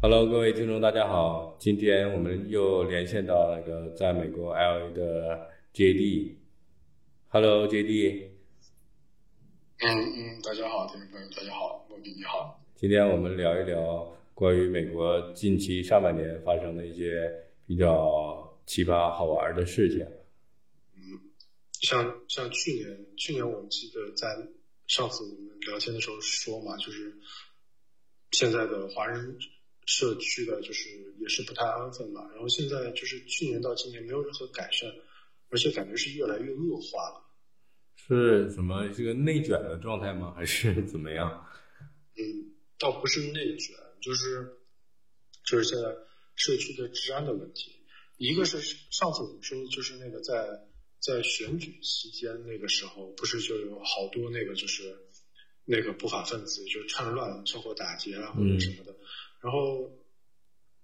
Hello，各位听众，大家好。今天我们又连线到那个在美国 LA 的 JD。Hello，JD。嗯嗯，大家好，听众朋友，大家好，罗比你好。今天我们聊一聊关于美国近期上半年发生的一些比较奇葩好玩的事情。嗯，像像去年，去年我记得在上次我们聊天的时候说嘛，就是现在的华人。社区的就是也是不太安分嘛，然后现在就是去年到今年没有任何改善，而且感觉是越来越恶化了。是什么这个内卷的状态吗？还是怎么样？嗯，倒不是内卷，就是就是现在社区的治安的问题。一个是上次我们说，就是那个在在选举期间那个时候，不是就有好多那个就是那个不法分子就趁乱趁火打劫啊或者什么的。然后，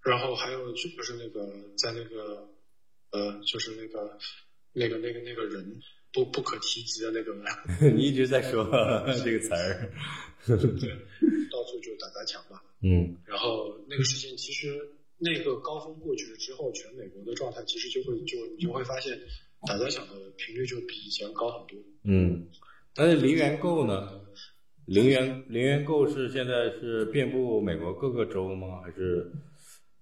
然后还有就是那个在那个呃，就是那个那个那个那个人不不可提及的那个，你一直在说 这个词儿，对，到处就打砸抢吧。嗯。然后那个事情其实那个高峰过去了之后，全美国的状态其实就会就你就会发现打砸抢的频率就比以前高很多。嗯，但是零元购呢？零元零元购是现在是遍布美国各个州吗？还是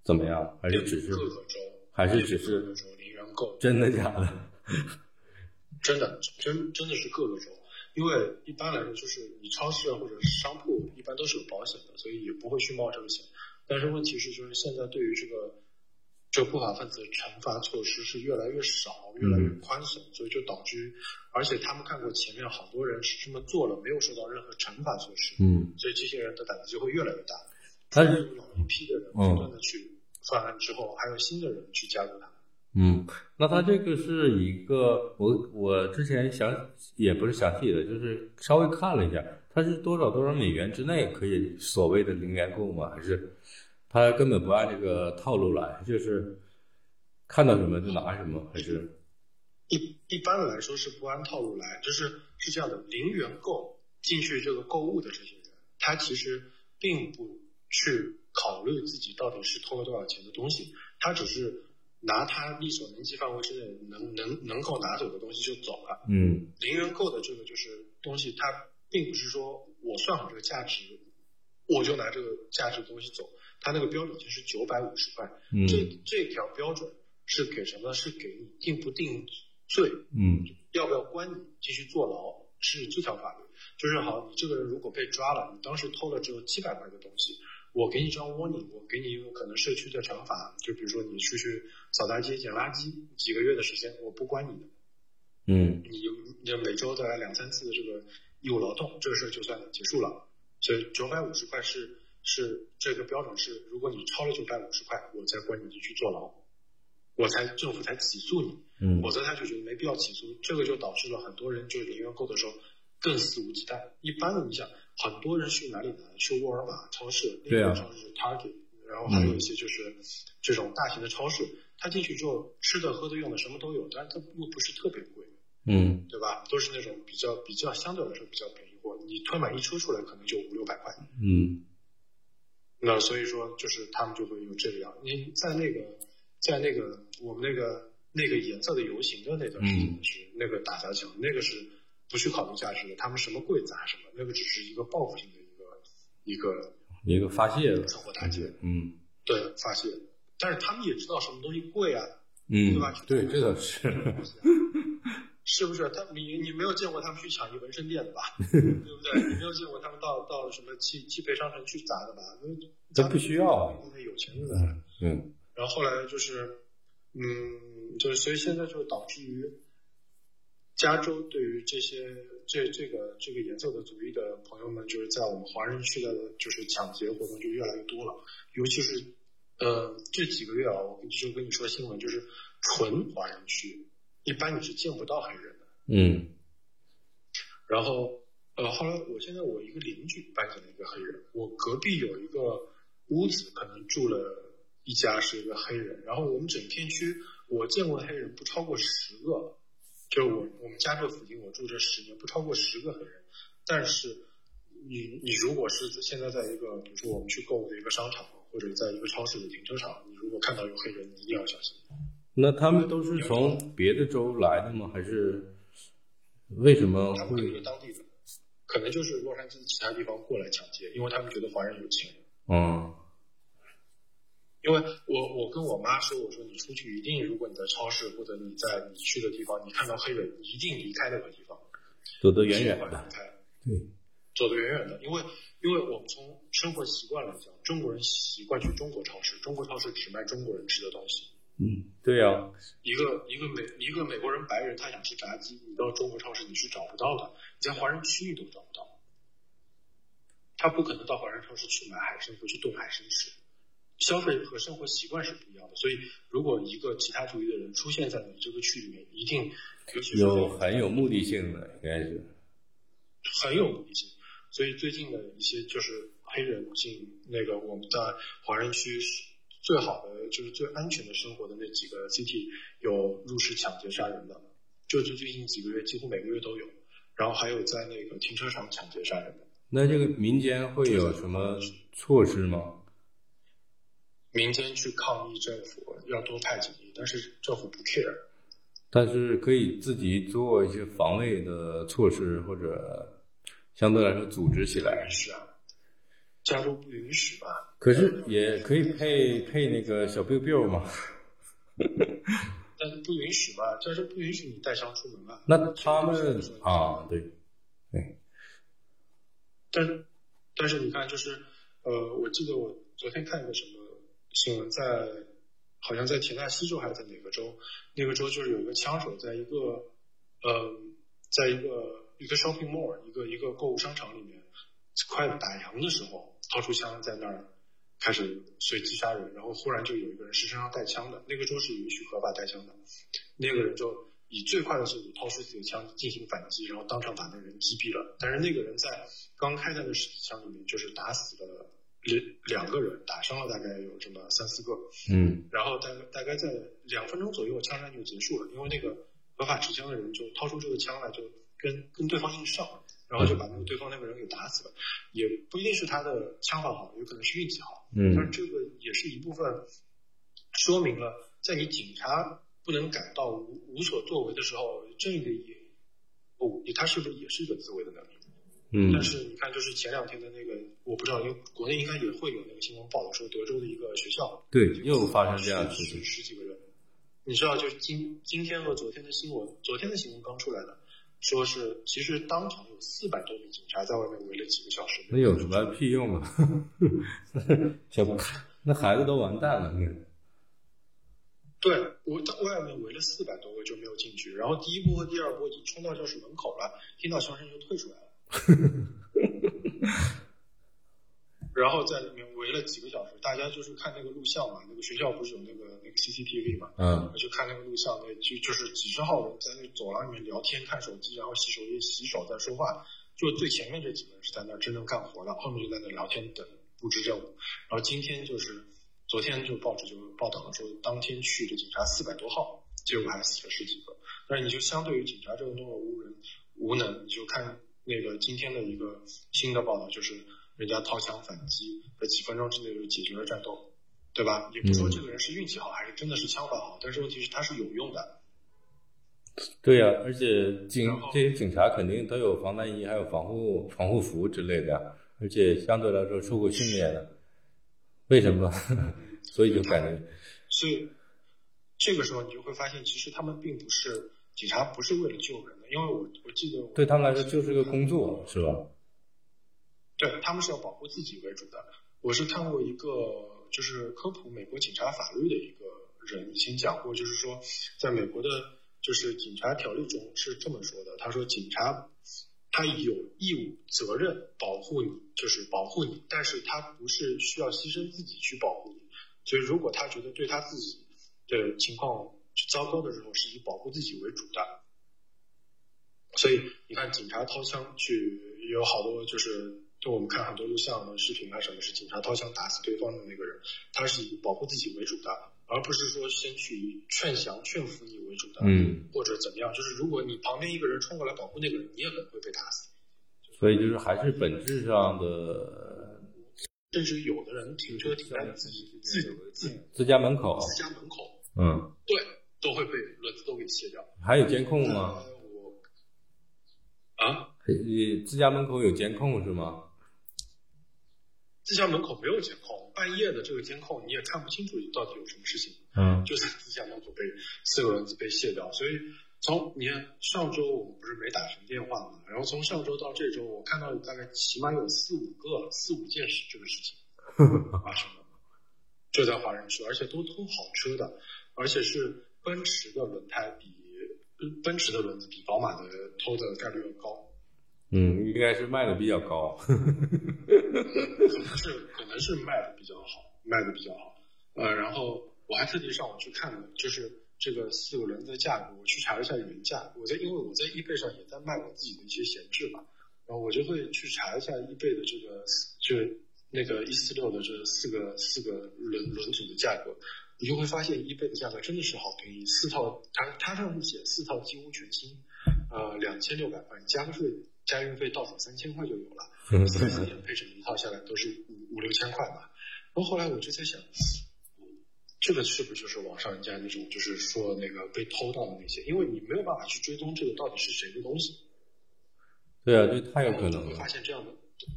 怎么样？还是只是各个州？还是只是零元购？真的假的？真的，真真的是各个州。因为一般来说，就是你超市或者是商铺一般都是有保险的，所以也不会去冒这个险。但是问题是，就是现在对于这个。这个不法分子惩罚措施是越来越少，越来越宽松，所以就导致，而且他们看过前面好多人是这么做了，没有受到任何惩罚措施，嗯，所以这些人的胆子就会越来越大。但是老一批的人不断的去犯案之后，还有新的人去加入他。嗯，那他这个是一个，我我之前详也不是详细的，就是稍微看了一下，他是多少多少美元之内可以所谓的零元购吗？还是？他根本不按这个套路来，就是看到什么就拿什么，还是？一一般的来说是不按套路来，就是是这样的，零元购进去这个购物的这些人，他其实并不去考虑自己到底是偷了多少钱的东西，他只是拿他力所能及范围之内能能能够拿走的东西就走了。嗯，零元购的这个就是东西，它并不是说我算好这个价值，我就拿这个价值的东西走。他那个标准就是九百五十块，这这条标准是给什么？是给你定不定罪？嗯，要不要关你继续坐牢？是这条法律。就是好，你这个人如果被抓了，你当时偷了只有七百块的东西，我给你张 warning，我给你一个可能社区的惩罚，就比如说你出去扫大街、捡垃圾，几个月的时间，我不关你的。嗯，你你每周再来两三次的这个义务劳动，这个事儿就算结束了。所以九百五十块是。是这个标准是，如果你超了九百五十块，我再关你进去坐牢，我才政府才起诉你，嗯，否则他就觉得没必要起诉，这个就导致了很多人就是零元购的时候更肆无忌惮。一般的你想，很多人去哪里呢？去沃尔玛超市，对啊，超市 Target，然后还有一些就是这种大型的超市，他进去之后吃的、喝的、用的什么都有，但是它又不是特别贵，嗯，对吧？都是那种比较比较相对来说比较便宜货，你推满一车出来可能就五六百块，嗯。那所以说，就是他们就会有这个样。你在那个，在那个我们那个那个颜色的游行的那段时间是那个打砸抢，那个是不去考虑价值的。他们什么贵砸什么，那个只是一个报复性的一个一个一个发泄的趁火打劫。嗯，对，发泄。但是他们也知道什么东西贵啊，嗯，对吧？对，这倒是。是不是他你你没有见过他们去抢一纹身店的吧？对不对？你没有见过他们到到什么汽汽配商城去砸的吧？这不需要，因为有钱人。嗯。然后后来就是，嗯，就是所以现在就导致于，加州对于这些这这个这个颜色的族裔的朋友们，就是在我们华人区的，就是抢劫活动就越来越多了。尤其是呃这几个月啊，我就跟你说新闻，就是纯华人区。一般你是见不到黑人的，嗯，然后呃，后来我现在我一个邻居搬进了一个黑人，我隔壁有一个屋子，可能住了一家是一个黑人，然后我们整片区我见过的黑人不超过十个，就我我们家这附近我住这十年不超过十个黑人，但是你你如果是现在在一个比如说我们去购物的一个商场。或者在一个超市的停车场，你如果看到有黑人，你一定要小心。那他们都是从别的州来的吗？还是为什么他们可能会？是当地的，可能就是洛杉矶其他地方过来抢劫，因为他们觉得华人有钱。嗯因为我我跟我妈说，我说你出去一定，如果你在超市或者你在你去的地方，你看到黑人，一定离开那个地方，走得远远尽快的。离开。对，走得远远的，因为因为我们从生活习惯来讲，中国人习惯去中国超市，中国超市只卖中国人吃的东西。嗯，对呀、一个一个美一个美国人白人，他想吃炸鸡，你到中国超市你是找不到的，你在华人区域都找不到。他不可能到华人超市去买海参回去炖海参吃，消费和生活习惯是不一样的。所以，如果一个其他族裔的人出现在你这个区里面，一定，有很有目的性的，应该是。很有目的性。所以最近的一些就是黑人进那个我们在华人区是最好的，就是最安全的生活的那几个 city 有入室抢劫杀人的，就是最近几个月几乎每个月都有。然后还有在那个停车场抢劫杀人的，那这个民间会有什么措施吗？民间去抗议政府要多派警力，但是政府不 care。但是可以自己做一些防卫的措施，或者相对来说组织起来。是啊，加州不允许嘛？可是也可以配配那个小 biu biu 嘛。但是不允许吧？就是不允许你带伤出门啊。那他们啊，对，对，但是但是你看，就是呃，我记得我昨天看一个什么新闻，在好像在田纳西州还是在哪个州，那个州就是有一个枪手在一个呃，在一个一个 shopping mall 一个一个购物商场里面，快打烊的时候掏出枪在那儿开始随机杀人，然后忽然就有一个人是身上带枪的，那个州是允许合法带枪的，那个人就以最快的速度掏出自己的枪进行反击，然后当场把那个人击毙了。但是那个人在刚开弹的枪里面，就是打死了两两个人，打伤了大概有这么三四个，嗯然后大概大概在两分钟左右，枪战就结束了，因为那个合法持枪的人就掏出这个枪来，就跟跟对方硬上，然后就把那个对方那个人给打死了。也不一定是他的枪法好，有可能是运气好。但是嗯这个也是一部分说明了，在你警察不能感到无无所作为的时候，正义的也不，他是不是也是一个自卫的能力？嗯但是你看，就是前两天的那个，我不知道，因为国内应该也会有那个新闻报道说，德州的一个学校对，又发生这样的事情。十几个人。你知道，就是今今天和昨天的新闻，昨天的新闻刚出来的，说是其实当场有四百多名警察在外面围了几个小时。那有什么屁用啊？小那孩子都完蛋了。那对我在外面围了四百多个就没有进去，然后第一波和第二波已经冲到教室门口了，听到枪声就退出来了，然后在里面围了几个小时，大家就是看那个录像嘛，那个学校不是有那个那个 CCTV 嘛，嗯就看那个录像，那就就是几十号人在那走廊里面聊天、看手机，然后洗手液、洗手在说话，就最前面这几个人是在那儿真正干活的，后面就在那聊天等布置任务，然后今天就是。昨天就报纸就报道了说，当天去的警察四百多号，结果还死了十几个。但是你就相对于警察这个懦弱无人无能，你就看那个今天的一个新的报道，就是人家掏枪反击，在几分钟之内就解决了战斗，对吧？也不说这个人是运气好还是真的是枪法好，但是问题是他是有用的。对呀、而且警这些警察肯定都有防弹衣，还有防护防护服之类的，而且相对来说受过训练的。为什么？所以就感觉，所以这个时候你就会发现，其实他们并不是警察，不是为了救人的，因为我我记得我对他们来说就是个工作，是吧？对他们是要保护自己为主的。我是看过一个就是科普美国警察法律的一个人以前讲过，就是说在美国的，就是警察条例中是这么说的，他说警察他有义务责任保护你，就是保护你，但是他不是需要牺牲自己去保护你。所以如果他觉得对他自己的情况糟糕的时候，是以保护自己为主的。所以你看，警察掏枪去有好多就是，就我们看很多录像和视频啊，什么是警察掏枪打死对方的那个人，他是以保护自己为主的，而不是说先去劝降、劝服你为主的，嗯，或者怎么样。就是如果你旁边一个人冲过来保护那个人，你也可能会被打死。所以就是还是本质上的甚至有的人停车停在自己自己自自家门口，自家门口，嗯，对，都会被轮子都给卸掉。还有监控吗？啊，你自家门口有监控是吗？自家门口没有监控，半夜的这个监控你也看不清楚到底有什么事情。嗯就在自家门口被四个轮子被卸掉，所以从你看上周我们不是没打什么电话嘛，然后从上周到这周，我看到大概起码有四五个四五件事这个事情发生了，就在华人区，而且都偷好车的，而且是奔驰的轮胎比呃奔驰的轮子比宝马的偷的概率要高，嗯，应该是卖的比较高。可能是可能是卖的比较好，卖的比较好。呃，然后我还特地上网去看了，就是这个四个轮子的价格，我去查了一下原价。我在因为我在易贝上也在卖我自己的一些闲置嘛，然后我就会去查一下易贝的这个就是那个一四六的这四个四个轮轮组的价格，你就会发现易贝的价格真的是好便宜，四套它它上面写四套几乎全新，呃两千六百块，你加个税加运费到手三千块就有了。四四年配置一套下来都是五五六千块吧。然后后来我就在想，嗯这个是不是就是网上人家那种就是说那个被偷到的那些？因为你没有办法去追踪这个到底是谁的东西。对啊，这太有可能会发。现这样的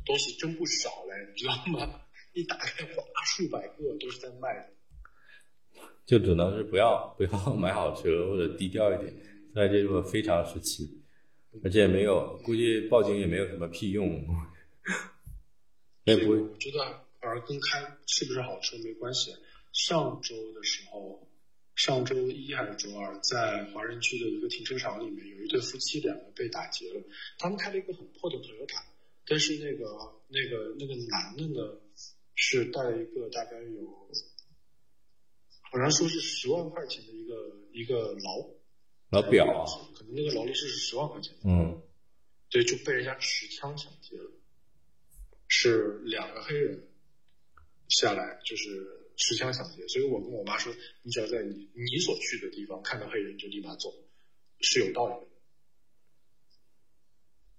东西真不少嘞，你知道吗？一打开哇，数百个都是在卖的。就只能是不要不要买好车或者低调一点，在这个非常时期，而且也没有，估计报警也没有什么屁用。也不会，我觉得反而跟开是不是好车没关系。上周的时候，上周一还是周二，在华人区的一个停车场里面，有一对夫妻两个被打劫了。他们开了一个很破的 Toyota，但是那个那个那个男的呢，是带了一个大概有，好像说是十万块钱的一个一个劳老表啊，可能那个劳力士是十万块钱。嗯，对，就被人家持枪抢劫了，是两个黑人下来就是持枪抢劫，所以我跟我妈说，你只要在你你所去的地方看到黑人就立马走，是有道理的。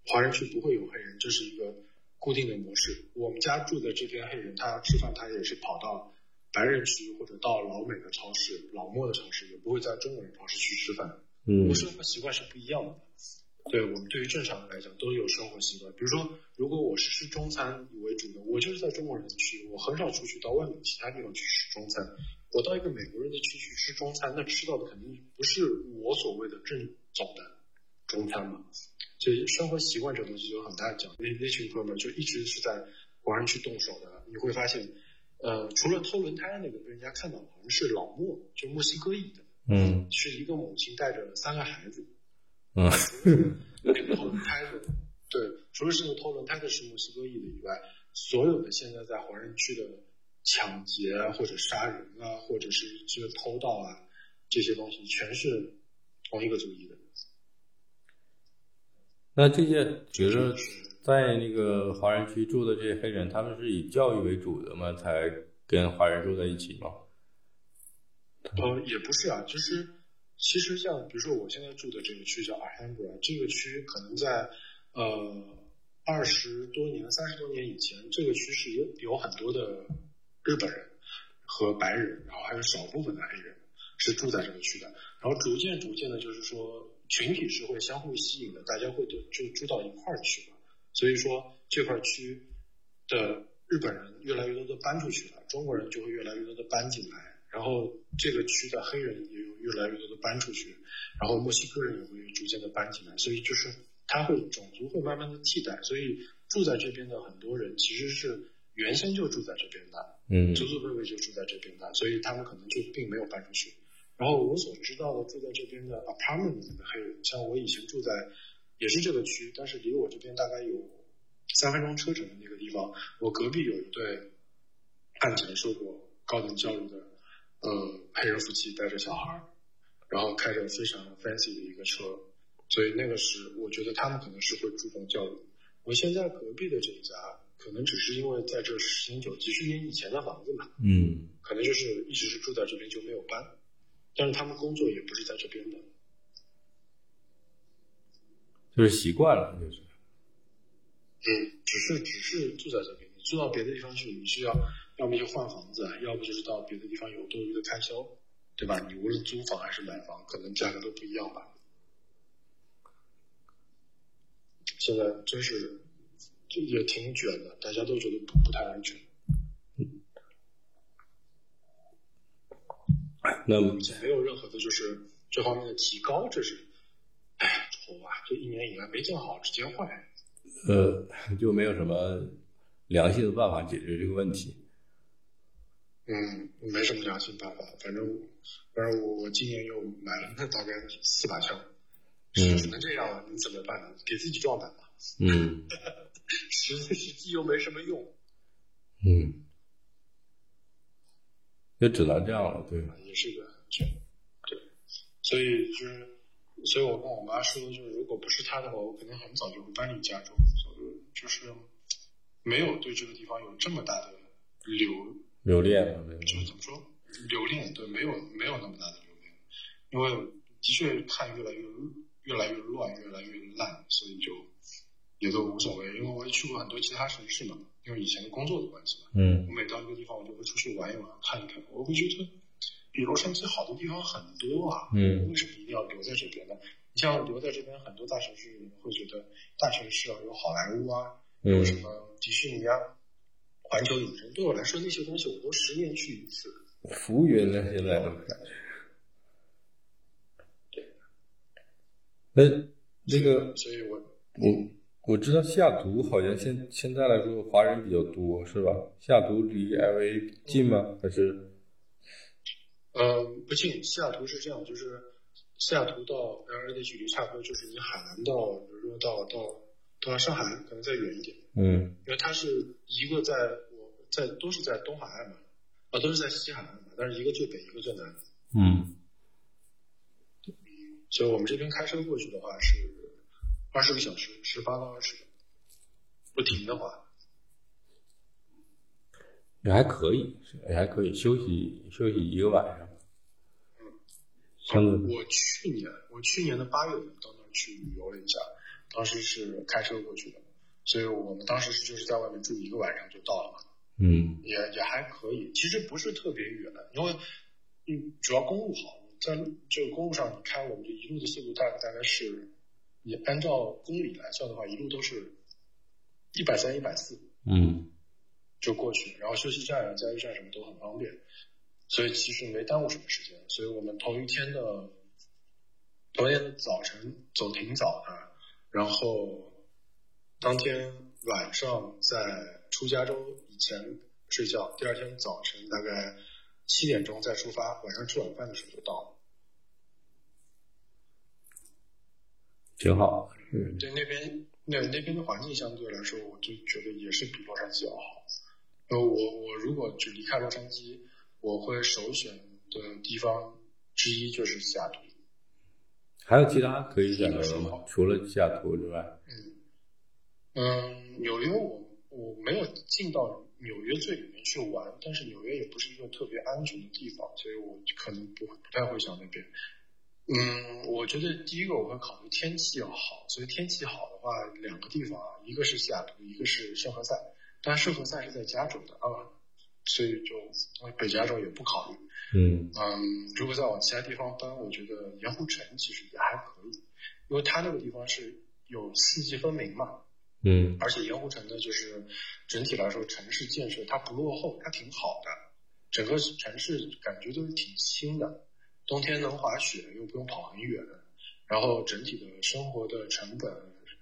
华人区不会有黑人，这是一个固定的模式。我们家住的这边黑人，他吃饭他也是跑到白人区或者到老美的超市、老墨的超市，也不会在中国人超市去吃饭。嗯们生活习惯是不一样的。对我们对于正常人来讲都有生活习惯，比如说，如果我是吃中餐为主的，我就是在中国人的区，我很少出去到外面其他地方去吃中餐。我到一个美国人的区去吃中餐，那吃到的肯定不是我所谓的正宗的中餐嘛。所以生活习惯这东西有很大的讲。那那群哥们就一直是在华人区动手的，你会发现，呃，除了偷轮胎那个被人家看到，好像是老莫，就墨西哥裔的，嗯是一个母亲带着三个孩子。嗯那个偷轮胎的，对，除了是个偷轮胎的是墨西哥裔的以外，所有的现在在华人区的抢劫啊，或者杀人啊，或者是这个偷盗啊，这些东西全是同一个族裔的。那这些觉得在那个华人区住的这些黑人，他们是以教育为主的吗？才跟华人住在一起吗？呃，也不是啊，就是其实像比如说我现在住的这个区叫 Alhambra，这个区可能在呃二十多年、三十多年以前，这个区是有有很多的日本人和白人，然后还有少部分的黑人是住在这个区的，然后逐渐逐渐的，就是说群体是会相互吸引的，大家会都就住到一块儿去了，所以说这块区的日本人越来越多的搬出去了，中国人就会越来越多的搬进来。然后这个区的黑人也有越来越多的搬出去，然后墨西哥人也会逐渐的搬进来，所以就是他会种族会慢慢的替代，所以住在这边的很多人其实是原先就住在这边的，嗯祖祖辈辈就住在这边的，所以他们可能就并没有搬出去。然后我所知道的住在这边的 apartment 里的黑人，像我以前住在也是这个区，但是离我这边大概有三分钟车程的那个地方，我隔壁有一对看起来受过高等教育的呃黑人夫妻带着小孩儿，然后开着非常 fancy 的一个车，所以那个是我觉得他们可能是会注重教育。我现在隔壁的这一家，可能只是因为在这时间久，几十年以前的房子嘛，嗯可能就是一直是住在这边就没有搬，但是他们工作也不是在这边的。就是习惯了，就是嗯，只是只是住在这边，你住到别的地方去，你是要要么就换房子，要不就是到别的地方有多余的开销，对吧？你无论租房还是买房，可能价格都不一样吧。现在真是也挺卷的，大家都觉得不不太安全。那么没有任何的就是这方面的提高，这是，哎呀，愁啊！这一年以来没见好，直接坏。呃，就没有什么良性的办法解决这个问题。嗯，没什么良心办法，反正反正我我今年又买了那大概四把枪，只能这样了，你怎么办呢？给自己壮胆吧。嗯，实实际又没什么用。嗯，也只能这样了，对。也是个对，所以就是，所以我跟我妈说，就是如果不是她的话，我可能很早就会搬离加州。就是没有对这个地方有这么大的留留恋，就是怎么说留恋？对，没有没有那么大的留恋，因为的确看越来越越来越乱，越来越烂，所以就也都无所谓。因为我也去过很多其他城市嘛，因为以前的工作的关系嘛。嗯。我每到一个地方，我就会出去玩一玩，看一看。我会觉得比洛杉矶好的地方很多啊。嗯。为什么一定要留在这边呢？你像留在这边，很多大城市人会觉得大城市啊有好莱坞啊。有什么迪士尼啊、环球影城，对我来说那些东西我都十年去一次。服务员呢？现在都感觉。对。那那个，所以我我我知道西雅图好像现现在来说华人比较多，是吧？西雅图离 LA 近吗？还是？呃，不近。西雅图是这样，就是西雅图到 LA 的距离差不多，就是你海南到，比如说到到。到上海可能再远一点，嗯，因为它是一个在我在都是在东海岸嘛，啊都是在西海岸嘛，但是一个最北一个最南，嗯，所以我们这边开车过去的话是二十个小时，十八到二十，不停的话，也还可以，也还可以休息休息一个晚上，嗯，我去年我去年的八月份到那儿去旅游了一下。当时是开车过去的，所以我们当时是就是在外面住一个晚上就到了嘛。嗯，也也还可以，其实不是特别远，因为嗯主要公路好，在这个公路上你开我们这一路的速度大概大概是，你按照公里来算的话，一路都是一百三一百四。嗯，就过去，然后休息站啊、加油站什么都很方便，所以其实没耽误什么时间。所以我们头一天的头一天的早晨走挺早的。然后当天晚上在出加州以前睡觉，第二天早晨大概七点钟再出发，晚上吃晚饭的时候就到了。挺好，嗯，对那边那那边的环境相对来说，我就觉得也是比洛杉矶要好。呃，我我如果就离开洛杉矶，我会首选的地方之一就是西雅图。还有其他可以选择的吗？除了西雅图之外？嗯嗯，纽约我我没有进到纽约最里面去玩，但是纽约也不是一个特别安全的地方，所以我可能不不太会想那边。嗯，我觉得第一个我会考虑天气要好，所以天气好的话，两个地方啊，一个是西雅图，一个是圣何塞。但圣何塞是在加州的啊，所以就北加州也不考虑。嗯嗯，如果再往其他地方搬，我觉得盐湖城其实也还可以，因为它那个地方是有四季分明嘛。嗯，而且盐湖城呢，就是整体来说城市建设它不落后，它挺好的，整个城市感觉都是挺新的，冬天能滑雪又不用跑很远，然后整体的生活的成本、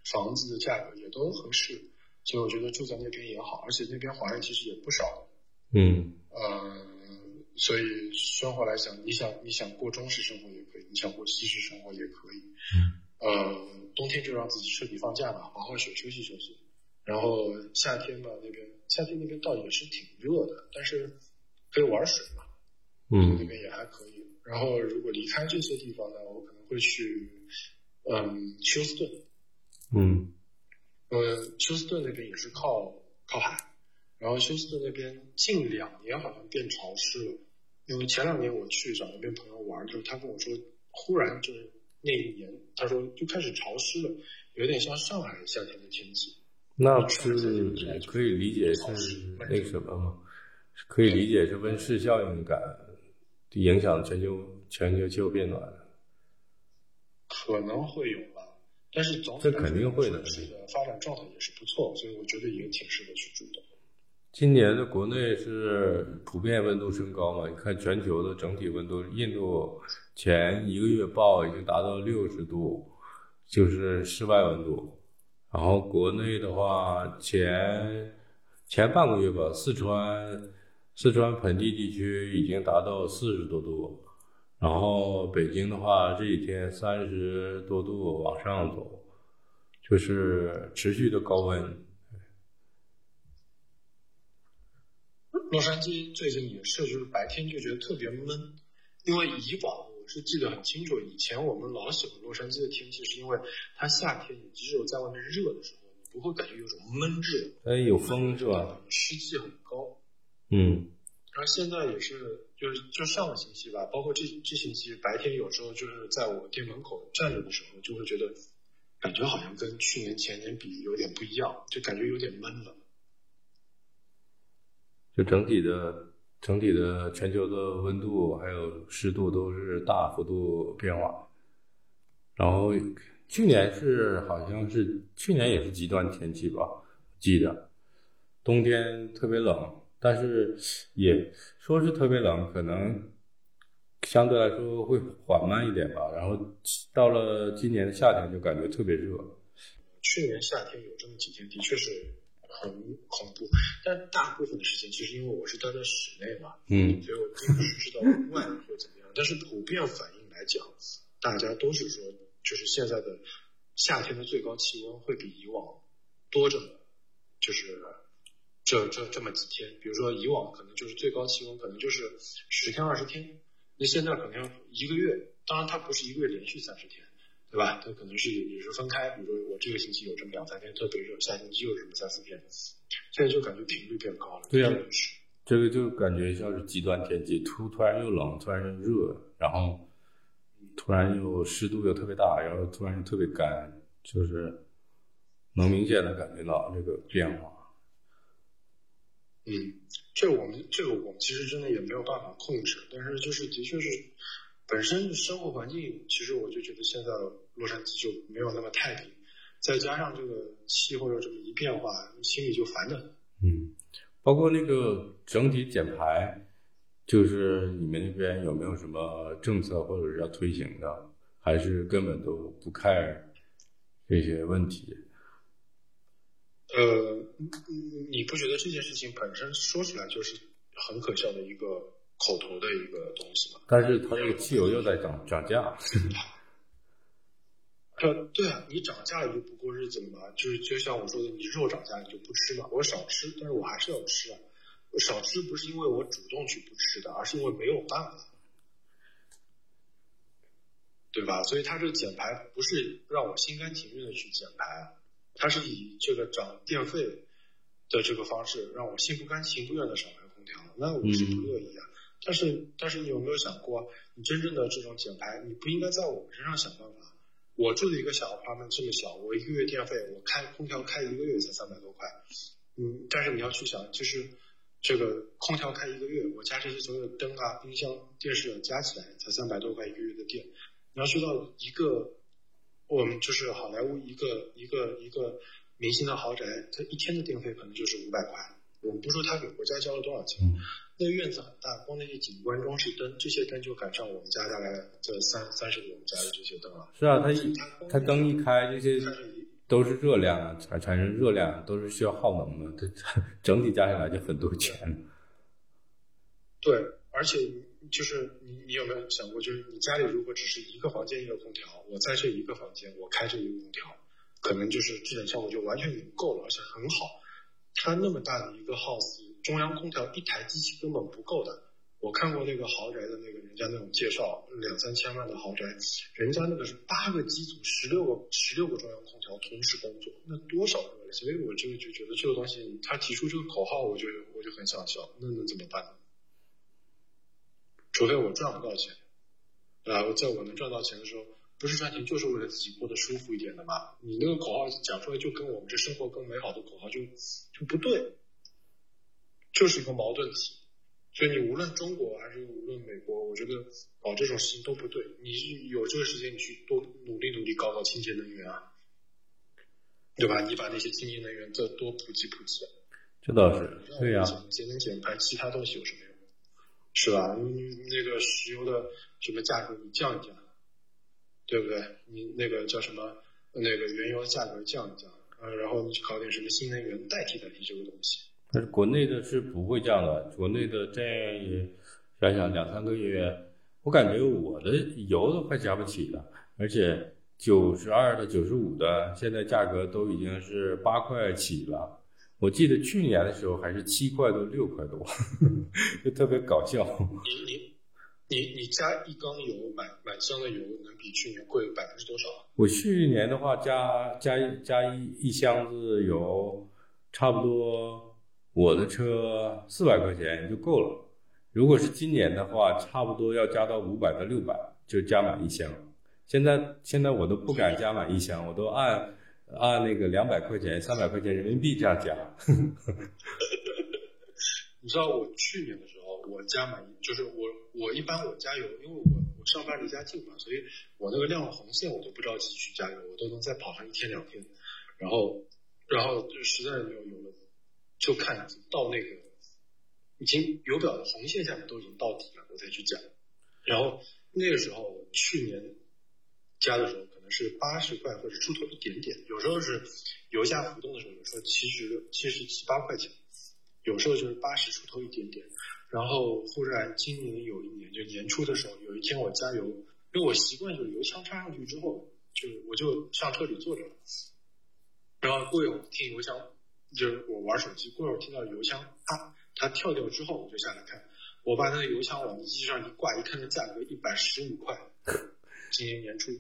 房子的价格也都合适，所以我觉得住在那边也好，而且那边华人其实也不少。嗯，呃。所以生活来讲，你想你想过中式生活也可以，你想过西式生活也可以。呃，冬天就让自己彻底放假吧，好好休休息休息。然后夏天吧，那边夏天那边倒也是挺热的，但是可以玩水嘛。嗯，那边也还可以。然后如果离开这些地方呢，我可能会去嗯休斯顿。嗯，呃，休斯顿那边也是靠靠海，然后休斯顿那边近两年好像变潮湿了。因为前两年我去找那边朋友玩，就是他跟我说，忽然就是那一年，他说就开始潮湿了，有点像上海夏天的天气。那不是可以理解是那个什么吗？可以理解是温室效应感影响全球全球气候变暖。可能会有吧，但是总这肯定会的。这个发展状态也是不错，所以我觉得也挺适合去住的。今年的国内是普遍温度升高嘛？你看全球的整体温度，印度前一个月报已经达到六十度，就是室外温度。然后国内的话，前前半个月吧，四川四川盆地地区已经达到四十多度，然后北京的话这几天三十多度往上走，就是持续的高温。洛杉矶最近也是，就是白天就觉得特别闷，因为以往我是记得很清楚，以前我们老喜欢洛杉矶的天气，是因为它夏天你只有在外面热的时候，你不会感觉有种闷热。哎，有风是吧？湿气很高。嗯。然后现在也是，就是就上个星期吧，包括这这星期白天有时候就是在我店门口站着的时候，就会觉得感觉好像跟去年前年比有点不一样，就感觉有点闷了。就整体的整体的全球的温度还有湿度都是大幅度变化，然后去年是好像是去年也是极端天气吧，记得冬天特别冷，但是也说是特别冷，可能相对来说会缓慢一点吧。然后到了今年的夏天就感觉特别热。去年夏天有这么几天，的确是。很恐怖，但大部分的时间其实因为我是待在室内嘛，嗯，所以我并不是知道外面会怎么样。但是普遍反应来讲，大家都是说，就是现在的夏天的最高气温会比以往多这么，就是这这这么几天。比如说以往可能就是最高气温可能就是十天二十天，那现在可能要一个月。当然它不是一个月连续三十天。对吧？它可能是也是分开，比如说我这个星期有这么两三天特别热，下星期又这么三四天，现在就感觉频率变高了。对呀，这个就感觉像是极端天气，突突然又冷，突然又热，然后突然又湿度又特别大，然后突然又特别干，就是能明显的感觉到这个变化。嗯，这我们这个我们其实真的也没有办法控制，但是就是的确是。本身生活环境，其实我就觉得现在洛杉矶就没有那么太平，再加上这个气候又这么一变化，心里就烦的很。嗯，包括那个整体减排，就是你们那边有没有什么政策或者是要推行的，还是根本都不 care 这些问题？呃，你不觉得这件事情本身说出来就是很可笑的一个？口头的一个东西吗，但是它这个汽油又在涨涨价。呃，对啊，你涨价了就不过日子了嘛，就是就像我说的，你肉涨价你就不吃嘛，我少吃，但是我还是要吃啊。我少吃不是因为我主动去不吃的，而是因为没有办法，对吧？所以它这减排不是让我心甘情愿的去减排，它是以这个涨电费的这个方式让我心不甘情不愿的少开空调，那我是不乐意啊。但是，但是你有没有想过，你真正的这种减排，你不应该在我们身上想办法。我住的一个小 apartment 这么小，我一个月电费，我开空调开一个月才三百多块。嗯，但是你要去想，就是这个空调开一个月，我家这些所有的灯啊、冰箱、电视加起来才三百多块一个月的电。你要知道，一个我们就是好莱坞一个一个一个明星的豪宅，它一天的电费可能就是五百块。我们不说他给国家交了多少钱。那院子很大，光那些景观装饰灯，这些灯就赶上我们家大概这三三十个我们家的这些灯了。是啊，它一它灯一开，这些都是热量啊，产产生热量都是需要耗能的，它整体加起来就很多钱。对，而且就是你你有没有想过，就是你家里如果只是一个房间一个空调，我在这一个房间我开这一个空调，可能就是制冷效果就完全已经够了，而且很好。它那么大的一个 house。中央空调一台机器根本不够的。我看过那个豪宅的那个人家那种介绍，两三千万的豪宅，人家那个是八个机组，十六个十六个中央空调同时工作，那多少热？所以我这个就觉得这个东西，他提出这个口号，我就我就很想笑。那能怎么办呢？除非我赚不到钱，啊，在我能赚到钱的时候，不是赚钱就是为了自己过得舒服一点的嘛？你那个口号讲出来就跟我们这生活更美好的口号就就不对，就是一个矛盾体。所以你无论中国还是无论美国，我觉得搞这种事情都不对。你有这个时间，你去多努力努力搞搞清洁能源啊，对吧？你把那些清洁能源再多普及普及。这倒是，对呀。节能减排，其他东西有什么用？是吧？你那个石油的什么价格你降一降，对不对？你那个叫什么？那个原油价格降一降，呃，然后你去搞点什么新能源代替代替这个东西。但是国内的是不会降的，国内的这也想想两三个月，我感觉我的油都快加不起了，而且九十二的、九十五的，现在价格都已经是八块起了。我记得去年的时候还是七块多、六块多，就特别搞笑。你你你你加一缸油满满箱的油能比去年贵百分之多少？我去年的话加加加一一箱子油，差不多。我的车四百块钱就够了，如果是今年的话，差不多要加到五百到六百，就加满一箱。现在现在我都不敢加满一箱，我都按按那个两百块钱、三百块钱人民币这样加。你知道我去年的时候，我加满就是我我一般我加油，因为我我上班离家近嘛，所以我那个亮红线我都不着急去加油，我都能再跑上一天两天，然后然后就实在是没有油了。就看到那个已经油表的红线下面都已经到底了，我再去加。然后那个时候去年加的时候可能是八十块或者出头一点点，有时候是油价浮动的时候，有时候七十七十七八块钱，有时候就是八十出头一点点。然后忽然今年有一年就年初的时候，有一天我加油，因为我习惯就是油枪插上去之后，就我就上车里坐着了，然后过一会儿听油枪。就是我玩手机，过一会儿听到油箱啪，它跳掉之后，我就下来看。我把那个油箱往机器上一挂，一看那价格一百十五块，今年年初，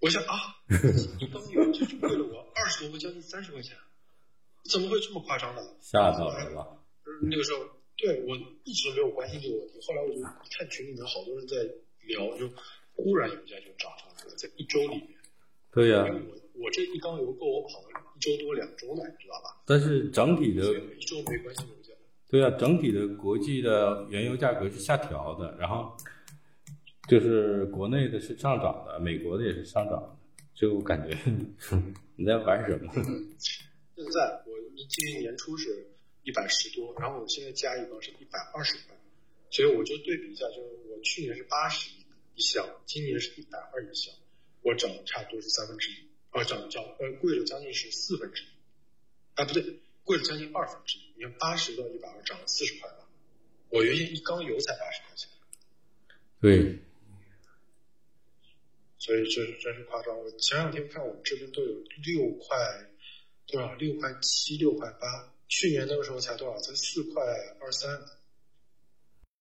我想啊，一缸油就贵了我二十多块，将近三十块钱，怎么会这么夸张呢？吓到人了。那个时候，对我一直没有关心这个问题，后来我就看群里面好多人在聊，就忽然油价就涨上来了，在一周里面。对呀。我这一缸油够我跑了一周多两周了，你知道吧？但是整体的一周没关心油价。对啊，整体的国际的原油价格是下调的，然后就是国内的是上涨的，美国的也是上涨的，就感觉 你在玩什么？现在我今年年初是一百十多，然后我现在加一缸是一百二十块，所以我就对比一下，就是我去年是八十一箱，今年是一百二一箱，我涨了差不多是三分之一。啊，涨涨呃，贵了将近是四分之一，啊不对，贵了将近二分之一。你看八十到一百二，涨了四十块吧。我原先一缸油才八十块钱。对。所以这是真是夸张。我前两天看我们这边都有六块多少，六块七、六块八。去年那个时候才多少？才四块二三。